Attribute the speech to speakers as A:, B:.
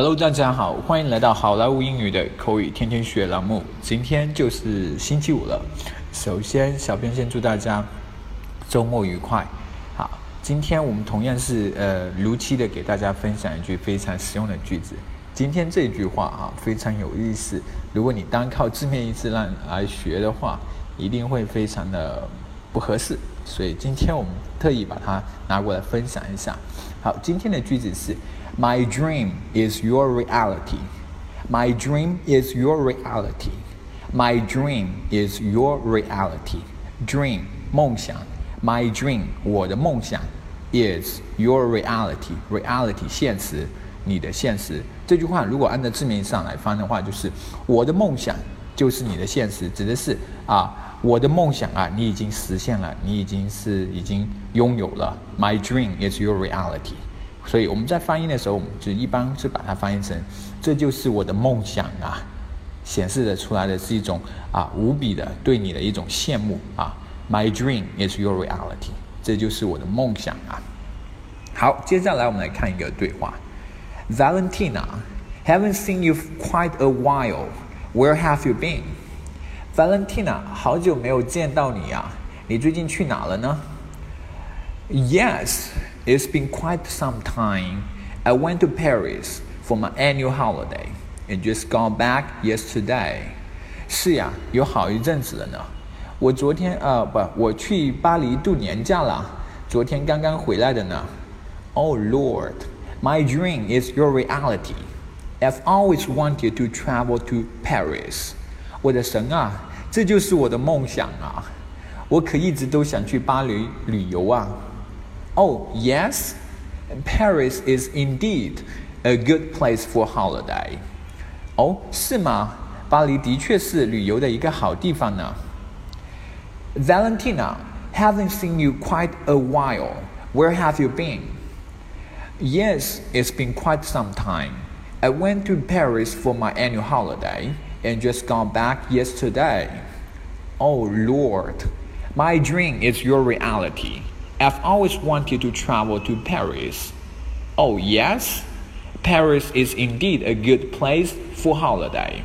A: Hello，大家好，欢迎来到好莱坞英语的口语天天学栏目。今天就是星期五了，首先，小编先祝大家周末愉快。好，今天我们同样是呃如期的给大家分享一句非常实用的句子。今天这句话啊非常有意思，如果你单靠字面意思来来学的话，一定会非常的不合适。所以今天我们特意把它拿过来分享一下。好，今天的句子是。My dream is your reality. My dream is your reality. My dream is your reality. Dream 梦想，My dream 我的梦想 is your reality. Reality 现实，你的现实。这句话如果按照字面上来翻的话，就是我的梦想就是你的现实，指的是啊，我的梦想啊，你已经实现了，你已经是已经拥有了。My dream is your reality. 所以我们在翻译的时候，我们就一般是把它翻译成“这就是我的梦想啊”，显示的出来的是一种啊无比的对你的一种羡慕啊。My dream is your reality，这就是我的梦想啊。好，接下来我们来看一个对话：Valentina，haven't seen you quite a while while，where have you been？Valentina，好久没有见到你啊，你最近去哪了呢？Yes。It's been quite some time. I went to Paris for my annual holiday and just got back yesterday. 是呀，有好一阵子了呢。我昨天呃不，我去巴黎度年假了，昨天刚刚回来的呢。Oh Lord, my dream is your reality. I've always wanted to travel to Paris. 我的神啊，这就是我的梦想啊！我可一直都想去巴黎旅游啊。Oh, yes, Paris is indeed a good place for holiday. 哦，是吗？巴黎的确是旅游的一个好地方呢。Valentina, haven't seen you quite a while. Where have you been? Yes, it's been quite some time. I went to Paris for my annual holiday and just got back yesterday. Oh Lord, my dream is your reality. I've always wanted to travel to Paris. Oh, yes? Paris is indeed a good place for holiday.